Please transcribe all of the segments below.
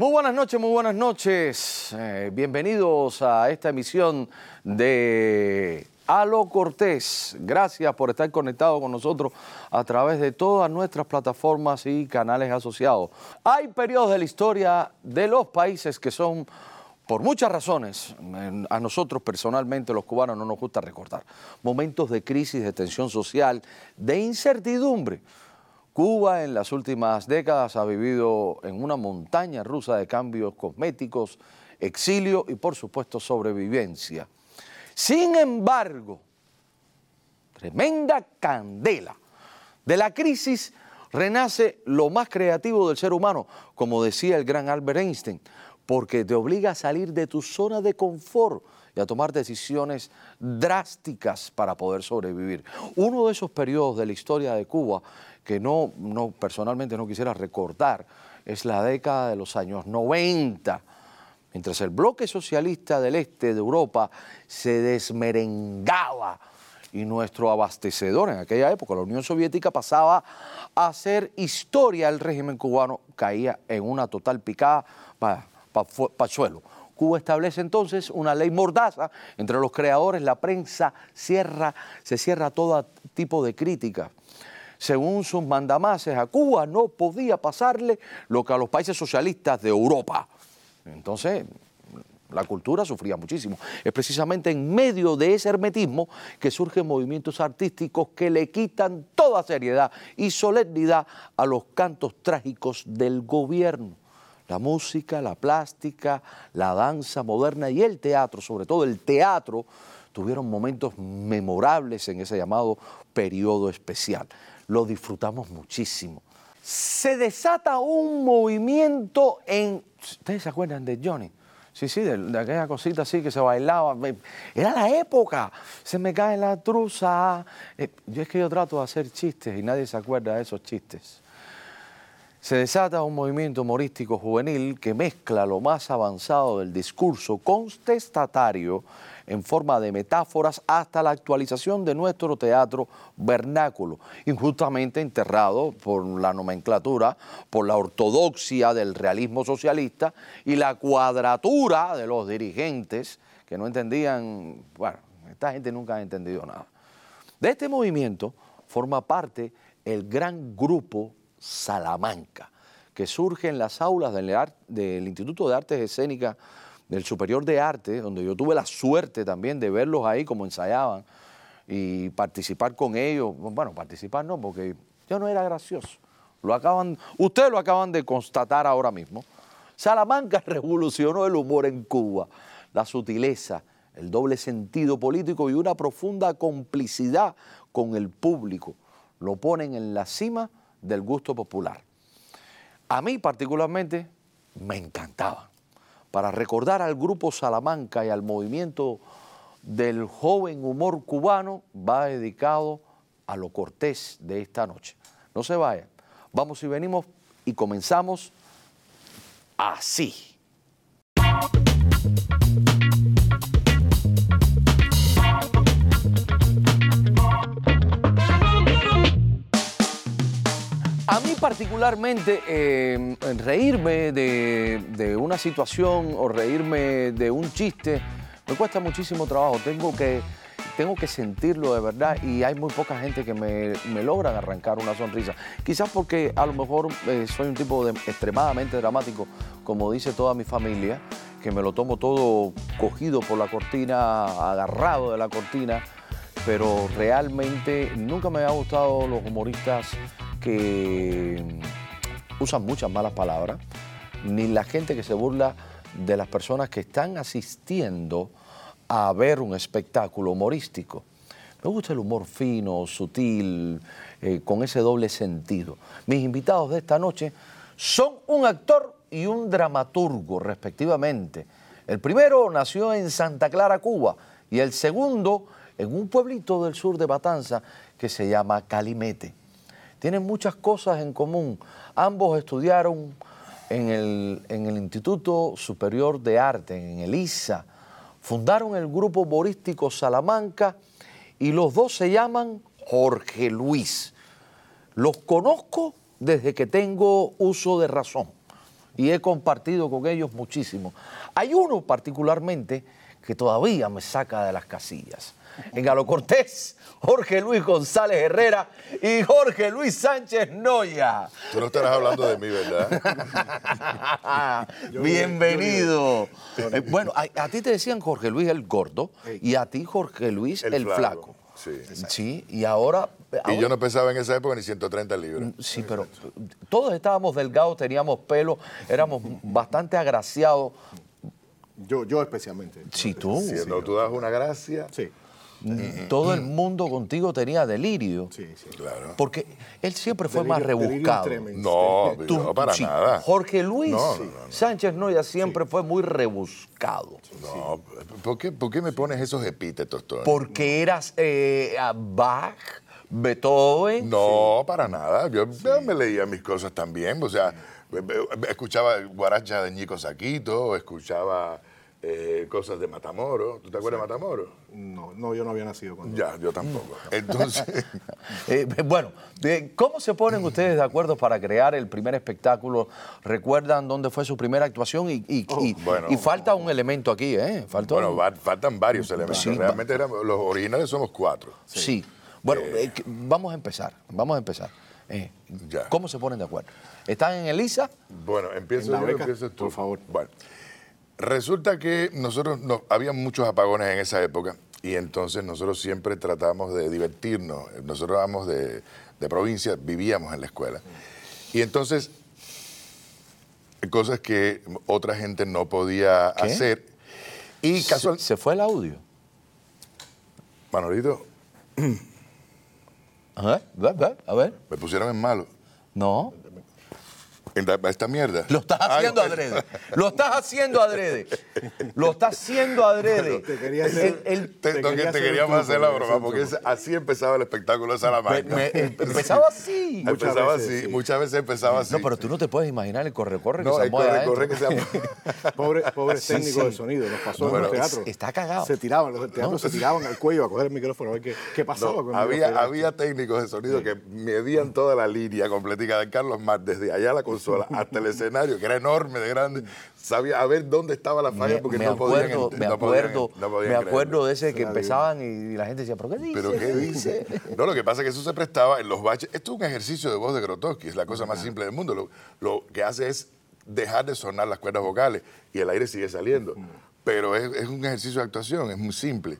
Muy buenas noches, muy buenas noches. Eh, bienvenidos a esta emisión de Alo Cortés. Gracias por estar conectado con nosotros a través de todas nuestras plataformas y canales asociados. Hay periodos de la historia de los países que son, por muchas razones, a nosotros personalmente, los cubanos, no nos gusta recordar. Momentos de crisis, de tensión social, de incertidumbre Cuba en las últimas décadas ha vivido en una montaña rusa de cambios cosméticos, exilio y por supuesto sobrevivencia. Sin embargo, tremenda candela. De la crisis renace lo más creativo del ser humano, como decía el gran Albert Einstein, porque te obliga a salir de tu zona de confort y a tomar decisiones drásticas para poder sobrevivir. Uno de esos periodos de la historia de Cuba que no, no personalmente no quisiera recordar es la década de los años 90, mientras el bloque socialista del este de Europa se desmerengaba y nuestro abastecedor en aquella época, la Unión Soviética, pasaba a hacer historia, el régimen cubano caía en una total picada para suelo. Cuba establece entonces una ley mordaza entre los creadores, la prensa cierra, se cierra todo tipo de crítica según sus mandamases, a Cuba no podía pasarle lo que a los países socialistas de Europa. Entonces, la cultura sufría muchísimo. Es precisamente en medio de ese hermetismo que surgen movimientos artísticos que le quitan toda seriedad y solemnidad a los cantos trágicos del gobierno. La música, la plástica, la danza moderna y el teatro, sobre todo el teatro, tuvieron momentos memorables en ese llamado periodo especial lo disfrutamos muchísimo. Se desata un movimiento en... ¿Ustedes se acuerdan de Johnny? Sí, sí, de, aquella cosita así que se bailaba. Era la época. Se me cae la truza. Eh, yo es que yo trato de hacer chistes y nadie se acuerda de esos chistes. Se desata un movimiento humorístico juvenil que mezcla lo más avanzado del discurso contestatario en forma de metáforas hasta la actualización de nuestro teatro vernáculo, injustamente enterrado por la nomenclatura, por la ortodoxia del realismo socialista y la cuadratura de los dirigentes que no entendían, bueno, esta gente nunca ha entendido nada. De este movimiento forma parte el gran grupo Salamanca, que surge en las aulas del, Instituto de Artes Escénicas del Superior de Arte, donde yo tuve la suerte también de verlos ahí como ensayaban y participar con ellos. Bueno, participar no, porque yo no era gracioso. Lo acaban, ustedes lo acaban de constatar ahora mismo. Salamanca revolucionó el humor en Cuba, la sutileza, el doble sentido político y una profunda complicidad con el público. Lo ponen en la cima del gusto popular. A mí particularmente me encantaba para recordar al grupo Salamanca y al movimiento del joven humor cubano, va dedicado a lo cortés de esta noche. No se vayan, vamos y venimos y comenzamos así. Particularmente em, reírme de, una situación o reírme de un chiste me cuesta muchísimo trabajo. Tengo que, tengo que sentirlo de verdad y hay muy poca gente que me, logran arrancar una sonrisa. Quizás porque a lo mejor eh, soy un tipo extremadamente dramático, como dice toda mi familia, que me lo tomo todo cogido por la cortina, agarrado de la cortina, pero realmente nunca me ha gustado los humoristas que usan muchas malas palabras, ni la gente que se burla de las personas que están asistiendo a ver un espectáculo humorístico. Me gusta el humor fino, sutil, eh, con ese doble sentido. Mis invitados de esta noche son un actor y un dramaturgo, respectivamente. El primero nació en Santa Clara, Cuba, y el segundo en un pueblito del sur de Batanza que se llama Calimete tienen muchas cosas en común. Ambos estudiaron en el, Instituto Superior de Arte, en el ISA. Fundaron el grupo humorístico Salamanca y los dos se llaman Jorge Luis. Los conozco desde que tengo uso de razón. y he compartido con ellos muchísimo. Hay uno particularmente que todavía me saca de las casillas. En Galo Cortés, Jorge Luis González Herrera y Jorge Luis Sánchez Noya. Tú no estarás hablando de mí, ¿verdad? Bienvenido. Eh, bueno, a, a ti te decían Jorge Luis el gordo y a ti Jorge Luis el, El flaco. flaco, sí. Sí, y ahora... Y ahora- yo no pesaba en esa época ni 130 libras. Sí, pero todos estábamos delgados, teníamos pelo, éramos bastante agraciados. Yo, yo especialmente. Sí, tú. Si no, tú das una gracia. Sí, Todo el mundo contigo tenía delirio. sí, sí. Claro. Porque él siempre fue Delirio- más delirio rebuscado. No, Tú- no, para sí, nada. Jorge Luis No, no, no, no. Sánchez Noya siempre fue muy rebuscado. No, ¿por qué, por qué me pones esos epítetos, Tony? Porque eras eh, a Bach, Beethoven. No, para nada. Yo, yo me leía mis cosas también. O sea, escuchaba guaracha de Ñico Saquito, escuchaba eh, cosas de Matamoro. ¿Tú te acuerdas de Matamoro? No, no, yo no había nacido cuando. Ya, yo tampoco. Entonces, Eh, bueno, de- ¿cómo se ponen ustedes de acuerdo para crear el primer espectáculo? ¿Recuerdan dónde fue su primera actuación? Y, y- y- bueno. y falta un elemento aquí, ¿eh? Falta bueno, un- faltan varios elementos. Sí, Realmente éramos- los originales somos cuatro. Sí. Bueno, eh, vamos a empezar, vamos a empezar. Eh, Ya. ¿Cómo se ponen de acuerdo? ¿Están en Elisa? Bueno, empiezo En yo, beca, empiezas tú. por favor. Bueno, resulta que nosotros, no, había muchos apagones en esa época y entonces nosotros siempre tratamos de divertirnos. Nosotros éramos de, de provincia, vivíamos en la escuela. Y entonces, cosas que otra gente no podía ¿Qué? hacer. Y casual, Se, se fue el audio. Manolito, A ver, ve, ve, a ver. me pusieron en malo. No. En la- esta mierda. Lo estás Ay, haciendo adrede. Lo estás haciendo adrede. Lo estás haciendo adrede. Te quería hacer- El- el- Te, Te no, que quería te hacer la broma, porque es- así empezaba el espectáculo de Salamanca. me- em- empezaba así. Muchas empezaba veces, así, sí. muchas veces empezaba así. No, pero tú no te puedes imaginar el corre-corre que No, se el mueve corre, corre que se Pobre, pobres Sí, técnicos sí. de sonido, nos pasó en los teatros. está cagado. Se tiraban, los del teatro No. se tiraban al cuello a coger el micrófono a ver qué, qué pasaba No, con había, había técnicos de sonido que medían toda la línea completica de Carlos Mar, desde allá a la hasta el escenario, que era enorme, de grande. Sabía a ver dónde estaba la falla Me, porque me no podían acuerdo, ent- me no podían- acuerdo, no podían me acuerdo de ese que empezaban y la gente decía, ¿pero qué dice? ¿Pero qué dice? No, lo que pasa es que eso se prestaba en los baches. Esto es un ejercicio de voz de Grotowski, es la cosa más simple del mundo. Lo, lo que hace es dejar de sonar las cuerdas vocales y el aire sigue saliendo. Pero es, es un ejercicio de actuación, es muy simple.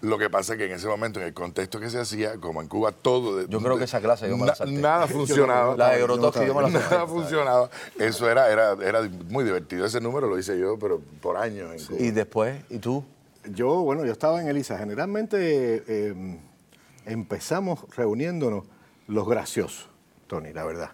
Lo que pasa es que en ese momento, en el contexto que se hacía, como en Cuba todo... de- Yo creo que esa clase yo me la salté. Nada funcionaba. La de Grotowski yo me la salté. Nada funcionaba. Eso era, era, era muy divertido. Ese número lo hice yo, pero por años en Cuba. Y después, ¿y tú? Yo, bueno, yo estaba en Elisa. Generalmente eh, empezamos reuniéndonos los graciosos, Tony, la verdad.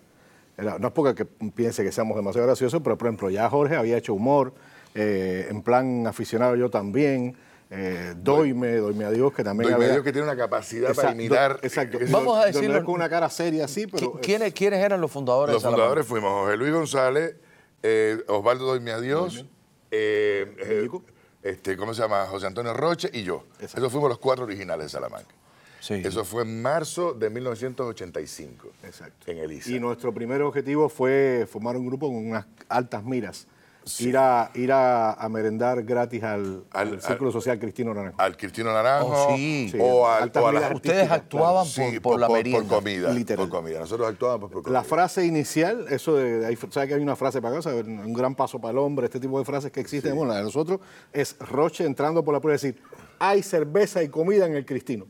Era- no es porque que piense que seamos demasiado graciosos, pero por ejemplo, ya Jorge había hecho humor, eh, en plan aficionado yo también. Eh, doyme, doyme a Dios, que también Doy había. medio que tiene una capacidad para imitar. Exacto. Vamos a decirlo- con una cara seria así, pero. ¿Qui- ¿Quiénes, ¿Quiénes eran los fundadores Los de fundadores fuimos José Luis González, eh, Osvaldo Doyme a Dios, eh, eh, este, ¿cómo se llama? José Antonio Roche y yo. Exacto. Esos fuimos los cuatro originales de Salamanca. Sí. Eso fue en marzo de 1985. Exacto. En Elisa. Y nuestro primer objetivo fue formar un grupo con unas altas miras. Ir, a, ir a, a merendar gratis al, Al- al Círculo al- Social Cristino Naranjo. Al Cristino Naranjo. Oh, sí. Sí, O, al, o a Ustedes actuaban Sí, por, por la merienda. Por comida. Literal. Por comida. Nosotros actuábamos por comida. La frase inicial, eso de, ¿sabes que hay una frase para acá? ¿sabes? Un gran paso para el hombre, este tipo de frases que existen. Bueno, la de nosotros es Roche entrando por la puerta y decir, hay cerveza y comida en el Cristino.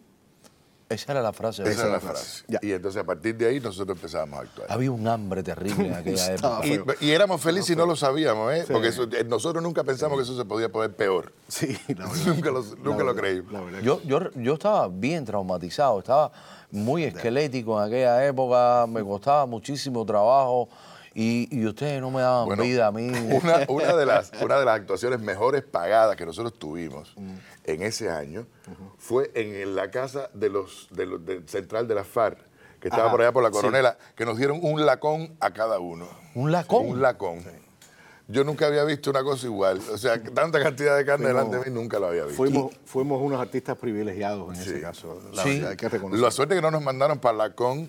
Esa era la frase. Esa era la frase. Ya. Y entonces a partir de ahí nosotros empezamos a actuar. Había un hambre terrible en aquella época. Y, éramos felices y no lo sabíamos, ¿eh? Sí. Porque eso- nosotros nunca pensamos que eso se podía poner peor. Sí, la verdad. nunca lo, La nunca lo verdad, creímos. la verdad. Yo, yo, yo estaba bien traumatizado, estaba muy esquelético en aquella época, me costaba muchísimo trabajo y, y ustedes no me daban Bueno, vida a mí. Una, una de las, una de las actuaciones mejores pagadas que nosotros tuvimos Mm. en ese año fue en la casa de los, de los- central de la FARC, que estaba Ajá, por allá por la sí. Coronela, que nos dieron un lacón a cada uno. ¿Un lacón? Un lacón. Yo nunca había visto una cosa igual. O sea, tanta cantidad de carne Fuimos- delante de mí nunca lo había visto. Fuimos, fuimos unos artistas privilegiados en ese caso. La Sí. verdad, hay que reconocerlo. La suerte que no nos mandaron para Lacón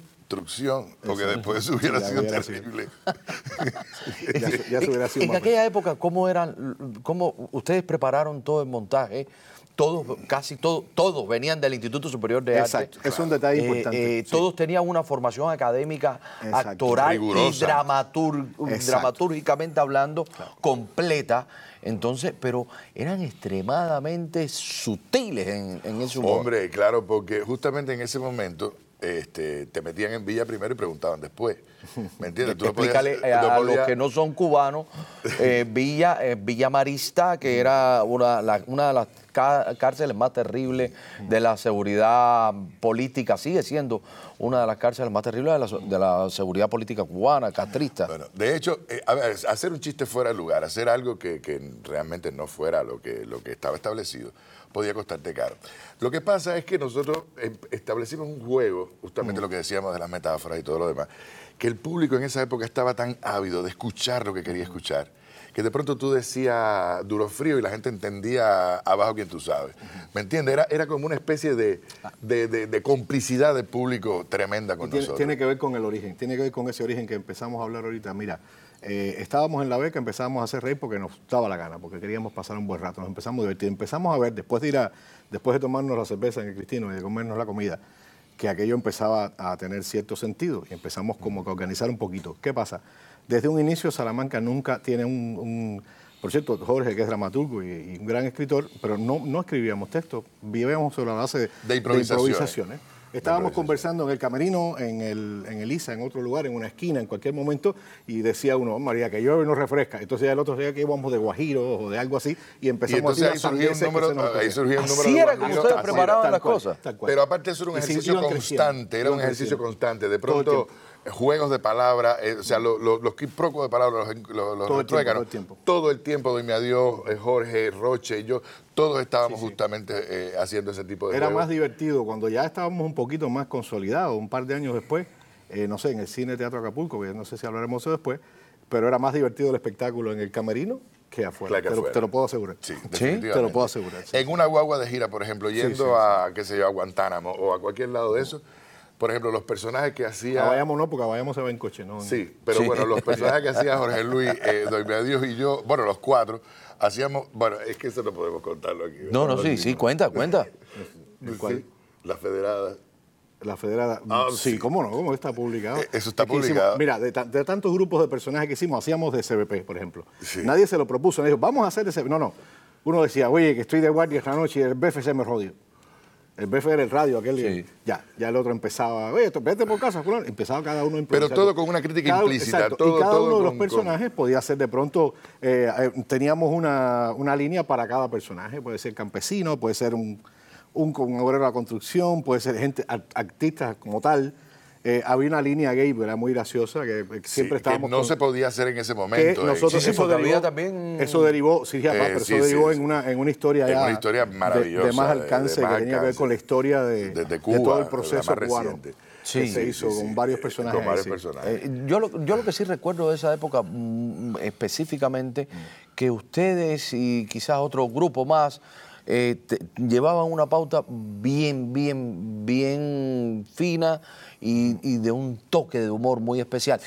porque después eso hubiera ya sido hubiera sido. terrible. Ya, se- ya se hubiera sido En más aquella época, ¿cómo eran, cómo ustedes prepararon todo el montaje? Todos, casi todos, todos venían del Instituto Superior de Exacto, Arte. es un detalle Eh, importante. eh, sí. Todos tenían una formación académica, Exacto. actoral y dramatur- Exacto. dramatúrgicamente hablando, completa. Entonces, pero eran extremadamente sutiles en, en ese humor. Hombre, claro, porque justamente en ese momento este, te metían en Villa primero y preguntaban después. ¿Me entiendes? Tú no podías- Explícale tú no a los podías- que no son cubanos, eh, Villa, eh, Villa Marista, que era una, la- una de las cárceles más terribles de la seguridad política, sigue siendo una de las cárceles más terribles de la, so- de la seguridad política cubana, castrista. Bueno, de hecho, eh, a ver, hacer un chiste fuera de lugar, hacer algo que, que realmente no fuera lo que, lo que estaba establecido, podía costarte caro. Lo que pasa es que nosotros em- establecimos un juego, justamente lo que decíamos de las metáforas y todo lo demás, que el público en esa época estaba tan ávido de escuchar lo que quería escuchar, que de pronto tú decías duro frío y la gente entendía abajo quien tú sabes. ¿Me entiendes? Era, era como una especie de, de- de- de complicidad del público tremenda con tiene, nosotros. tiene que ver con el origen, tiene que ver con ese origen que empezamos a hablar ahorita. Mira, eh, estábamos en la beca, empezamos a hacer reír porque nos daba la gana, porque queríamos pasar un buen rato, nos empezamos a divertir. Empezamos a ver, después de ir a, después de tomarnos la cerveza en el Cristino y de comernos la comida, que aquello empezaba a tener cierto sentido y empezamos como que a organizar un poquito. ¿Qué pasa? Desde un inicio Salamanca nunca tiene un... un- por cierto, Jorge, que es dramaturgo y, y un gran escritor, pero no, no escribíamos textos, vivíamos sobre la base de, De improvisaciones. improvisaciones. Estábamos conversando en el camerino, en el, en el ISA, en otro lugar, en una esquina, en cualquier momento, y decía uno, "Oh, María, que llueve y no refresca. Entonces ya el otro decía que íbamos de Guajiro o de algo así, y Y empezamos entonces a ahí decir surgía un número, ahí surgía un número Así de era como ustedes preparaban las cosas. tal cual. Pero aparte eso era un Y ejercicio constante, era un ejercicio constante. De Todo el pronto. Juegos de palabras, eh, o sea, lo- lo- los quiprocos de palabras, los, los, los Todo el tiempo, todo el tiempo. todo el tiempo, Doyme Adiós, eh, Jorge, Roche y yo, todos estábamos justamente eh, haciendo ese tipo de Era juegos. más divertido cuando ya estábamos un poquito más consolidados, un par de años después, eh, no sé, en el Cine Teatro Acapulco, que no sé si hablaremos de eso después, pero era más divertido el espectáculo en el camerino que afuera. Claro que te, lo, te lo puedo asegurar. Sí, te lo puedo asegurar, sí. En una guagua de gira, por ejemplo, yendo sí, a, qué sé yo, a Guantánamo o a cualquier lado de eso, por ejemplo, los personajes que hacía... A Vayamos no, porque Vayamos se va en coche, ¿no? Sí, pero Sí. bueno, los personajes que hacía Jorge Luis, eh, Adiós y yo, bueno, los cuatro, hacíamos, bueno, es que eso no podemos contarlo aquí. No, no, sí, sí, cuenta, cuenta. ¿El cuál? Sí, la federada. La Federada. Ah, sí, sí. cómo no, cómo está publicado. Eh, eso está Es que hicimos- publicado. mira, de, ta- de tantos grupos de personajes que hicimos, hacíamos de CBP, por ejemplo. Sí. Nadie se lo propuso, nadie dijo, vamos a hacer de CBP. No, no. Uno decía, oye, que estoy de guardia esta noche y el BFC me rodio. El BF era el radio, aquel. Sí. Ya, ya el otro empezaba, oye, esto, vete por casa, fulano. Empezaba cada uno a Pero todo con una crítica Cada- implícita, exacto, todo- y cada todo uno de los con- personajes podía ser de pronto, eh, eh, teníamos una, una línea para cada personaje. Puede ser campesino, puede ser un, un, un obrero de la construcción, puede ser gente, art- artistas como tal. Eh, había una línea gay, que era muy graciosa, que, que Sí, siempre que estábamos no con- se podía hacer en ese que momento. eh. nosotros Sí, sí, eso derivó, también- eso derivó, sí, ya, Eh, pero sí, eso derivó sí, en sí. una en una historia En ya una historia de- maravillosa, de, más de- de alcance más que tenía que ver alcance. con la historia de, De- de de Cuba, todo el proceso cubano reciente. que Sí, se sí, hizo sí, con sí. varios Eh, personajes. con varios sí. personajes. Eh, yo, lo, yo lo que sí recuerdo de esa época mm, específicamente, que ustedes y quizás otro grupo más eh, te- llevaban una pauta bien, bien, bien fina y, y de un toque de humor muy especial.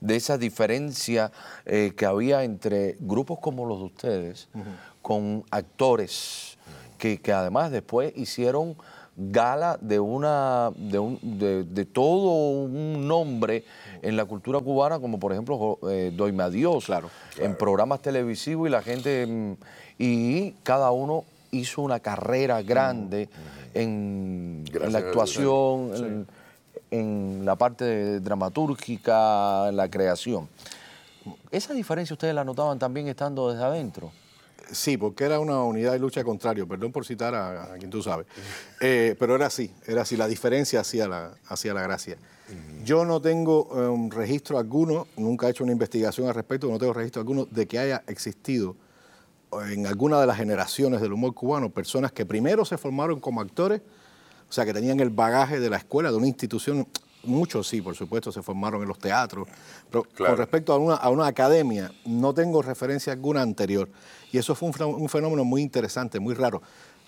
De esa diferencia eh, que había entre grupos como los de ustedes, con actores que, que además después hicieron gala de una de, un- de- de todo un nombre en la cultura cubana como por ejemplo eh, Doyme a Dios Claro, en programas televisivos y la gente mm, y cada uno hizo una carrera grande en, la actuación en, en la parte de- dramatúrgica en la creación. Esa diferencia ustedes la notaban también estando desde adentro Sí, porque era una unidad de lucha contrario, perdón por citar a, a quien tú sabes. Eh, pero era así, era así, la diferencia hacía la, hacía la gracia. Yo no tengo eh, un registro alguno, nunca he hecho una investigación al respecto, no tengo registro alguno de que haya existido en alguna de las generaciones del humor cubano personas que primero se formaron como actores, o sea, que tenían el bagaje de la escuela, de una institución. Muchos sí, por supuesto, se formaron en los teatros, pero Claro. con respecto a una, a una academia, no tengo referencia alguna anterior. Y eso fue un fenómeno muy interesante, muy raro.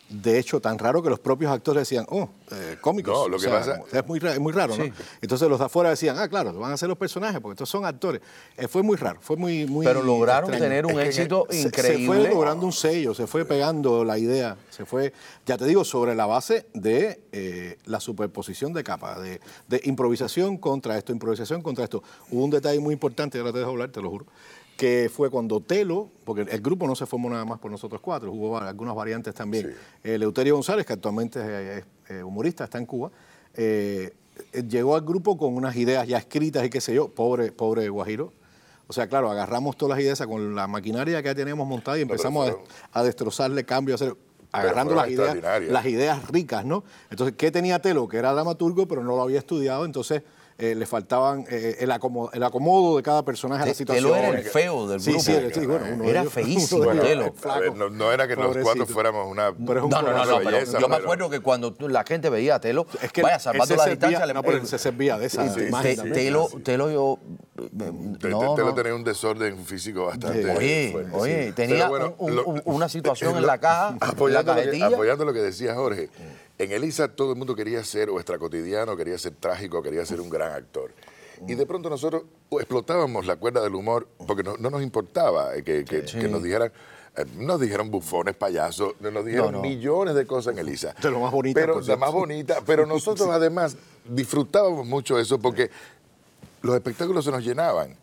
De hecho tan raro que los propios actores decían, oh, eh, cómicos. No, lo O que sea, pasa- es muy, es muy raro, ¿no? Entonces los de afuera decían, ah, claro, van a ser los personajes, porque estos son actores. Eh, fue muy raro, fue muy... muy Pero lograron extraño. tener un Es que éxito se- Se increíble. fue logrando un sello, se fue pegando la idea, se fue, ya te digo, sobre la base de eh, la superposición de capas, de, de improvisación contra esto, improvisación contra esto. Hubo un detalle muy importante, ahora te dejo hablar, te lo juro, que fue cuando Telo, porque el grupo no se formó nada más por nosotros cuatro, hubo algunas variantes también. Eh, Eleuterio González, que actualmente es, es, eh, humorista, está en Cuba, eh, eh, llegó al grupo con unas ideas ya escritas y qué sé yo, pobre, pobre Guajiro. O sea, claro, agarramos todas las ideas con la maquinaria que ya teníamos montada y empezamos a, a destrozarle cambios, a hacer, agarrando las ideas, las ideas ricas, ¿no? Entonces, ¿qué tenía Telo? Que era dramaturgo, pero no lo había estudiado, entonces eh, le faltaban eh, el, acomodo, el acomodo de cada personaje a la situación. Telo era el feo del Sí, grupo. sí, era- sí, bueno, uno de Era ellos- feísimo, Telo. ver, no, no era que los pobrecito. cuatro fuéramos una. Pero es un No, no, no, corazón no, de pero belleza, yo me acuerdo que cuando tú- la gente veía a Telo, Es que vaya, salvando la servía- distancia, le- no, pero él se servía de esa Sí, sí, imagen Te-. Telo, Telo yo... Te, no, te- te lo no. tenía un desorden físico bastante. Sí. Oye, fuerte, oye, sí. tenía Pero bueno, un- un- lo- un- una situación lo- en la caja, en la apoyando, lo que, cajetilla. apoyando lo que decía Jorge. En Elisa todo el mundo quería ser o extra cotidiano, quería ser trágico, quería ser un gran actor. Y de pronto nosotros explotábamos la cuerda del humor porque no, no nos importaba eh, que, nos dijeran. eh, Nos dijeron bufones, payasos, nos dijeron No, no. millones de cosas en Elisa. De lo más bonita, Pero la más bonita. Pero nosotros además disfrutábamos mucho eso porque los espectáculos se nos llenaban.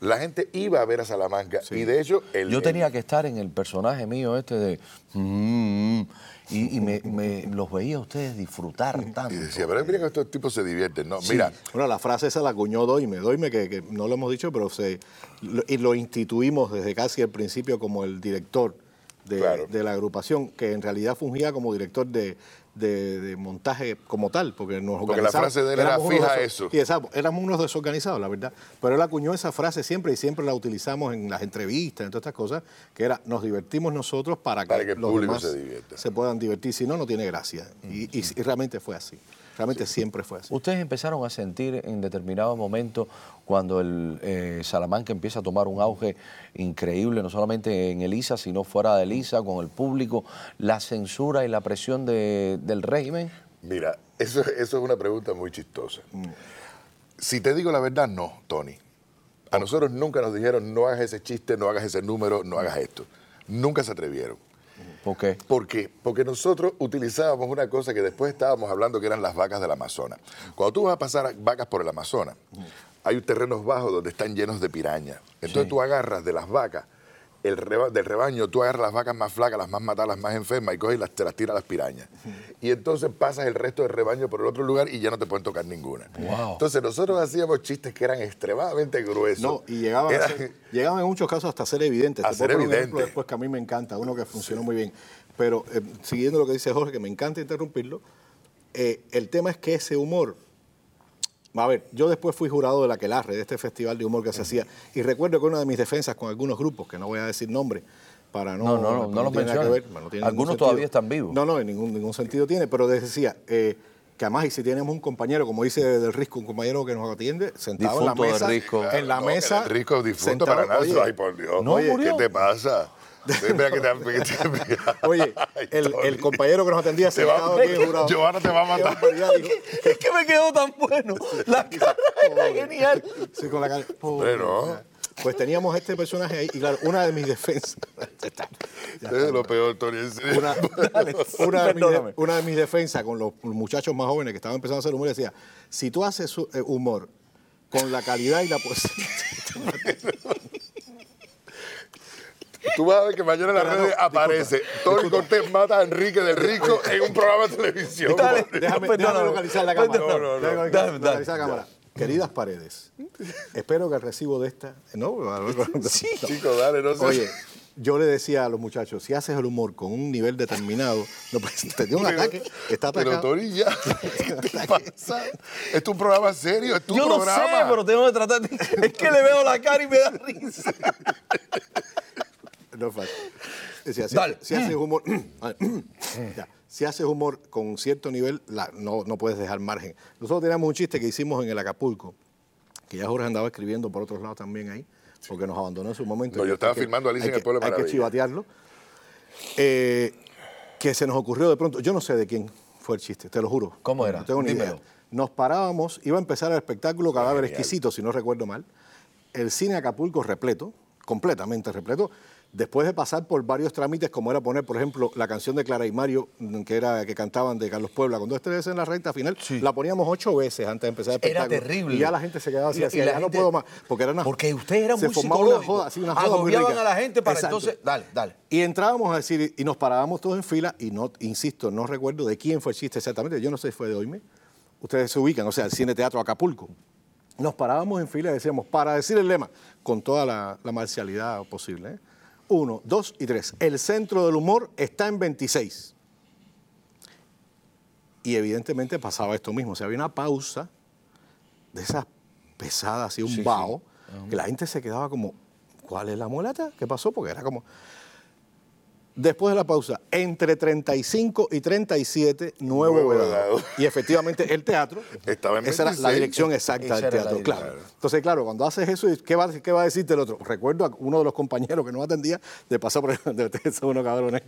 La gente iba a ver a Salamanca. Y de hecho, el, Yo el- tenía que estar en el personaje mío este de... mm, mm, y y me, me- los veía a ustedes disfrutar tanto. y decía, pero mira que estos tipos se divierten. No, mira, Bueno, la frase esa la acuñó Doime. Doime, que, que no lo hemos dicho, pero se, lo, y lo instituimos desde casi el principio como el director de, Claro. de la agrupación, que en realidad fungía como director de, de- de montaje como tal, porque nos Porque la frase de él era fija eso. Exacto, éramos unos desorganizados, la verdad. Pero él acuñó esa frase siempre y siempre la utilizamos en las entrevistas, en todas estas cosas, que era, nos divertimos nosotros para que, Para que el los público demás se divierta. se puedan divertir, si no, no tiene gracia. Y, y- y realmente fue así. Realmente siempre fue así. Ustedes empezaron a sentir en determinado momento cuando el eh, Salamanca empieza a tomar un auge increíble, no solamente en Elisa, sino fuera de Elisa, con el público, la censura y la presión de- del régimen. mira, eso, eso es una pregunta muy chistosa. Si te digo la verdad, no, Tony. A nosotros nunca nos dijeron, no hagas ese chiste, no hagas ese número, no hagas esto. Nunca se atrevieron. ¿Por qué? ¿Por qué? Porque nosotros utilizábamos una cosa que después estábamos hablando que eran las vacas del Amazonas. Cuando tú vas a pasar vacas por el Amazonas, hay terrenos bajos donde están llenos de pirañas. Entonces Sí. tú agarras de las vacas, el reba- del rebaño, tú agarras las vacas más flacas, las más matadas, las más enfermas y coges y las, te las tiras a las pirañas. Y entonces pasas el resto del rebaño por el otro lugar y ya no te pueden tocar ninguna. Wow. Entonces nosotros hacíamos chistes que eran extremadamente gruesos. No, y llegaban, a ser- llegaban en muchos casos hasta ser evidentes. A Te ser puedo evidente. ejemplo después que a mí me encanta, uno que funcionó muy bien. Pero eh, siguiendo lo que dice Jorge, que me encanta interrumpirlo, eh, el tema es que ese humor. A ver, yo después fui jurado de la Quelarre, de este festival de humor que se hacía, y recuerdo que una de mis defensas con algunos grupos, que no voy a decir nombre, para no. No, no, no, no los tiene nada que menciones. ver, no tiene Algunos todavía están vivos. No, no, en ningún, ningún sentido tiene, pero les decía eh, que además, y si tenemos un compañero, como dice del Risco, un compañero que nos atiende, sentado en la Difunto del mesa. Risco. En la No, mesa. El rico difunto sentado- para nada. oye, Ay, por Dios. No, Oye, murió. ¿Qué te pasa? Espera que te- que te- Oye, el, compañero que nos atendía Te va- sentado aquí en jurado. Giovanna te va a matar. Es que me quedó tan bueno. La cara era genial. Sí, con la cara. Hombre, no. Pues teníamos este personaje ahí, y claro, una de mis defensas. Es lo peor, Tony. en serio. Una, una de mis, Perdóname. una de mis defensas con los muchachos más jóvenes que estaban empezando a hacer humor decía: si tú haces eh, humor con la calidad y la poesía. Tú vas a ver que mañana en las Pero no, redes disculpa, aparece Tony Cortés mata a Enrique del Rico en un programa de televisión. Dale. Déjame, Perdóname. déjame localizar la cámara. No, no, no. Déjame Dale, dale. localizar la cámara. Queridas paredes, espero que el recibo de esta. No, sí. Chico, dale, no sé. Oye, yo le decía a los muchachos, si haces el humor con un nivel determinado, no, pues, te dio un Pero- ataque, está Pero atacado. Tony, ya. ¿Qué te pasa? Es tu programa serio, es tu Yo lo programa. sé, pero tengo que tratar de... Es que le veo la cara y me da risa. No es fácil. Decía, si, Dale. si haces humor, ya, si haces humor con cierto nivel, la- no, no puedes dejar margen. Nosotros teníamos un chiste que hicimos en el Acapulco, que ya Jorge andaba escribiendo por otros lados también ahí, porque nos abandonó en su momento. No, yo estaba filmando Alicia en el Pueblo de Hay que chivatearlo. Eh, que se nos ocurrió de pronto, yo no sé de quién fue el chiste, te lo juro. ¿Cómo era? No tengo ni Dímelo. idea. Nos parábamos, iba a empezar el espectáculo Cadáver Exquisito, si no recuerdo mal. El cine Acapulco repleto, completamente repleto, después de pasar por varios trámites, como era poner, por ejemplo, la canción de Clara y Mario, mm, que era que cantaban de Carlos Puebla, cuando este en la recta final, la poníamos ocho veces antes de empezar el Era espectáculo. terrible. Y ya la gente se quedaba así, Y- ya no puedo más, porque era una... Porque ustedes eran se muy formaba una joda, así, una joda muy rica. a la gente para Exacto. entonces... Dale, dale. Y entrábamos a decir, y nos parábamos todos en fila, y no, insisto, no recuerdo de quién fue el chiste exactamente, yo no sé si fue de Oime. Ustedes se ubican, o sea, el Cine Teatro Acapulco. Nos parábamos en fila y decíamos, para decir el lema, con toda la, la marcialidad posible. ¿eh? Uno, dos y tres. El centro del humor está en 26. Y evidentemente pasaba esto mismo. O sea, había una pausa de esas pesadas y un Sí, sí. vaho, que la gente se quedaba como, ¿cuál es la mulata? ¿Qué pasó? Porque era como... Después de la pausa, entre 35 y 37, nuevo, Nuevo vedado. vedado. Y efectivamente el teatro, Estaba en esa era la 26. dirección exacta Esa del teatro, claro. Entonces, claro, cuando haces eso, ¿qué va, qué va a decirte el otro? Recuerdo a uno de los compañeros que no atendía de pasar por el, de ustedes son unos cabrones.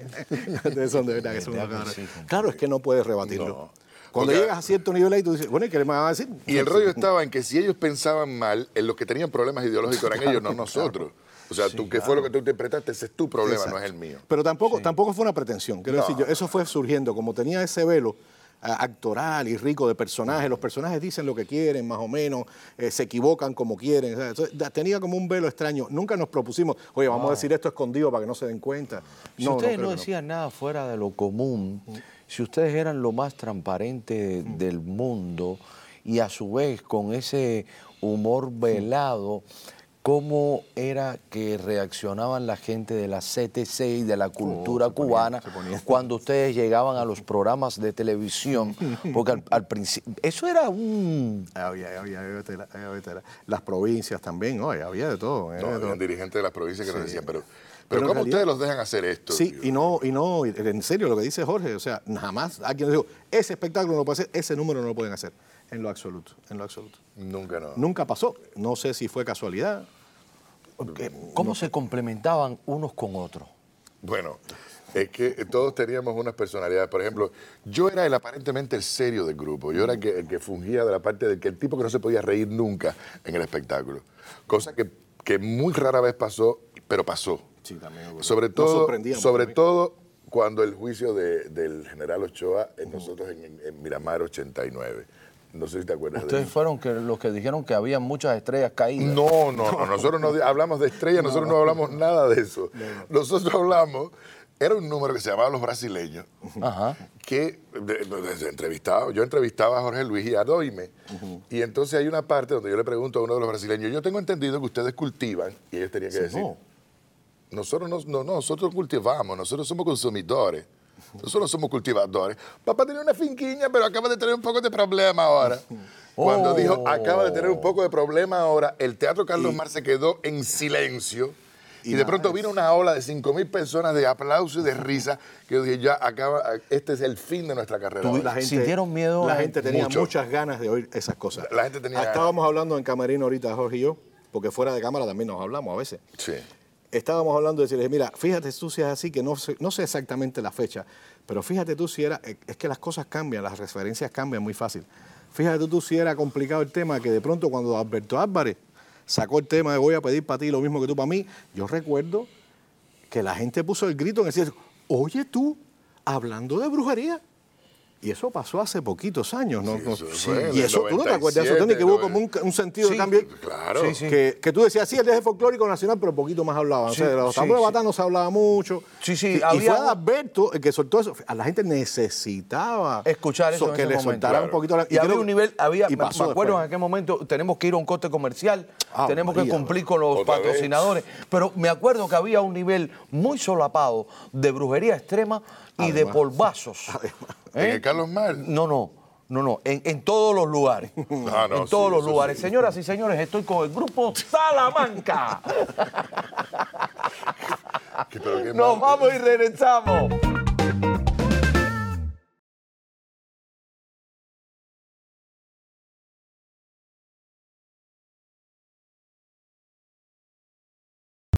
Ustedes son de verdad que son unos cabrones. Claro, es que no puedes rebatirlo. No. Cuando Porque- llegas a cierto nivel ahí, tú dices, bueno, ¿y qué me van a decir? Y el rollo estaba en que si ellos pensaban mal, en los que tenían problemas ideológicos eran ellos, no nosotros. O sea, tú, ¿qué fue lo que tú interpretaste? Ese es tu problema, no es el mío. Pero tampoco, tampoco fue una pretensión. Quiero No. decir, yo, eso fue surgiendo. Como tenía ese velo eh, actoral y rico de personajes, los personajes dicen lo que quieren, más o menos, eh, se equivocan como quieren. entonces, tenía como un velo extraño. Nunca nos propusimos, oye, vamos a decir esto escondido para que no se den cuenta. Si No, ustedes no, decían nada fuera de lo común, si ustedes eran lo más transparente del mundo y a su vez con ese humor velado, ¿cómo era que reaccionaban la gente de la CTC y de la cultura Oh, ponían- cubana cuando ustedes llegaban a los programas de televisión? Porque al, al principio, eso era un... Había, había, había había. Las provincias también, oye, había de todo. había No, de todo. dirigentes de las provincias que nos decían, pero, pero, Pero ¿cómo realidad- ustedes los dejan hacer esto? Sí, tío? y no, y no, en serio lo que dice Jorge, o sea, jamás alguien dijo, ese espectáculo no lo puede hacer, ese número no lo pueden hacer, en lo absoluto, en lo absoluto. Nunca no. Nunca pasó, no sé si fue casualidad. ¿Cómo se complementaban unos con otros? Bueno, es que todos teníamos unas personalidades. Por ejemplo, yo era el aparentemente el serio del grupo. Yo era el que, el que fungía de la parte del que el tipo que no se podía reír nunca en el espectáculo. Cosa que, que muy rara vez pasó, pero pasó. Sí, también ocurrió. Sobre Nos todo, sorprendíamos sobre todo cuando el juicio de- del general Ochoa en nosotros en, en- en Miramar 89. No sé si te acuerdas de Ustedes eso. fueron que, los que dijeron que había muchas estrellas caídas. No, no, no. Nosotros no hablamos de estrellas, nosotros no hablamos nada de eso. Nosotros hablamos, era un número que se llamaba Los Brasileños, Ajá. que de- de- de- entrevistaba, yo entrevistaba a Jorge Luis y a Doime. Y entonces hay una parte donde yo le pregunto a uno de los brasileños, yo tengo entendido que ustedes cultivan, y ellos tenían que decir, no. nosotros no, no, no, nosotros cultivamos, nosotros somos consumidores. Nosotros no somos cultivadores. Papá tenía una finquiña, pero acaba de tener un poco de problema ahora. Cuando Oh. dijo, acaba de tener un poco de problema ahora, el Teatro Carlos Mar se quedó en silencio. Y, y de pronto vino una ola de 5 mil personas de aplauso y de risa que yo dije, ya acaba, este es el fin de nuestra carrera. Tú- hoy". La gente, ¿Sintieron miedo La la gente tenía Mucho. muchas ganas de oír esas cosas. La gente tenía Ah, ganas. Estábamos hablando en camerino ahorita, Jorge y yo, porque fuera de cámara también nos hablamos a veces. Sí. Estábamos hablando de decirles, mira, fíjate tú si es así, que no sé, no sé exactamente la fecha, pero fíjate tú si era, eh, es que las cosas cambian, las referencias cambian muy fácil. Fíjate tú si era complicado el tema, que de pronto cuando Alberto Álvarez sacó el tema de voy a pedir para ti lo mismo que tú para mí, yo recuerdo que la gente puso el grito en el oye tú, hablando de brujería. Y eso pasó hace poquitos años, ¿no? Sí, No- eso fue en y el eso, tú no te acuerdas de eso, Tony, que hubo como un, un sentido de Sí, cambio. Claro. Sí, sí. Que, que tú decías, sí, el eje folclórico nacional, pero poquito más hablaban. Sí, o sea, de los sí, tambores sí. batanos se hablaba mucho. Sí, sí, Y, y había- fue Alberto el que soltó eso. A la gente necesitaba escuchar eso so- en que ese le momento, soltara claro. un poquito la Y, había creo- un nivel, había, y me, pasó me acuerdo después. en aquel momento, tenemos que ir a un corte comercial, Ah, tenemos que cumplir con los vez. patrocinadores, pero me acuerdo que había un nivel muy solapado de brujería extrema y de polvazos. ¿En el Carlos Mar? No, no, no, no, en, en todos los lugares. Ah, no, en todos sí, los lugares. sí. Señoras y señores, estoy con el grupo Salamanca. Nos vamos y regresamos.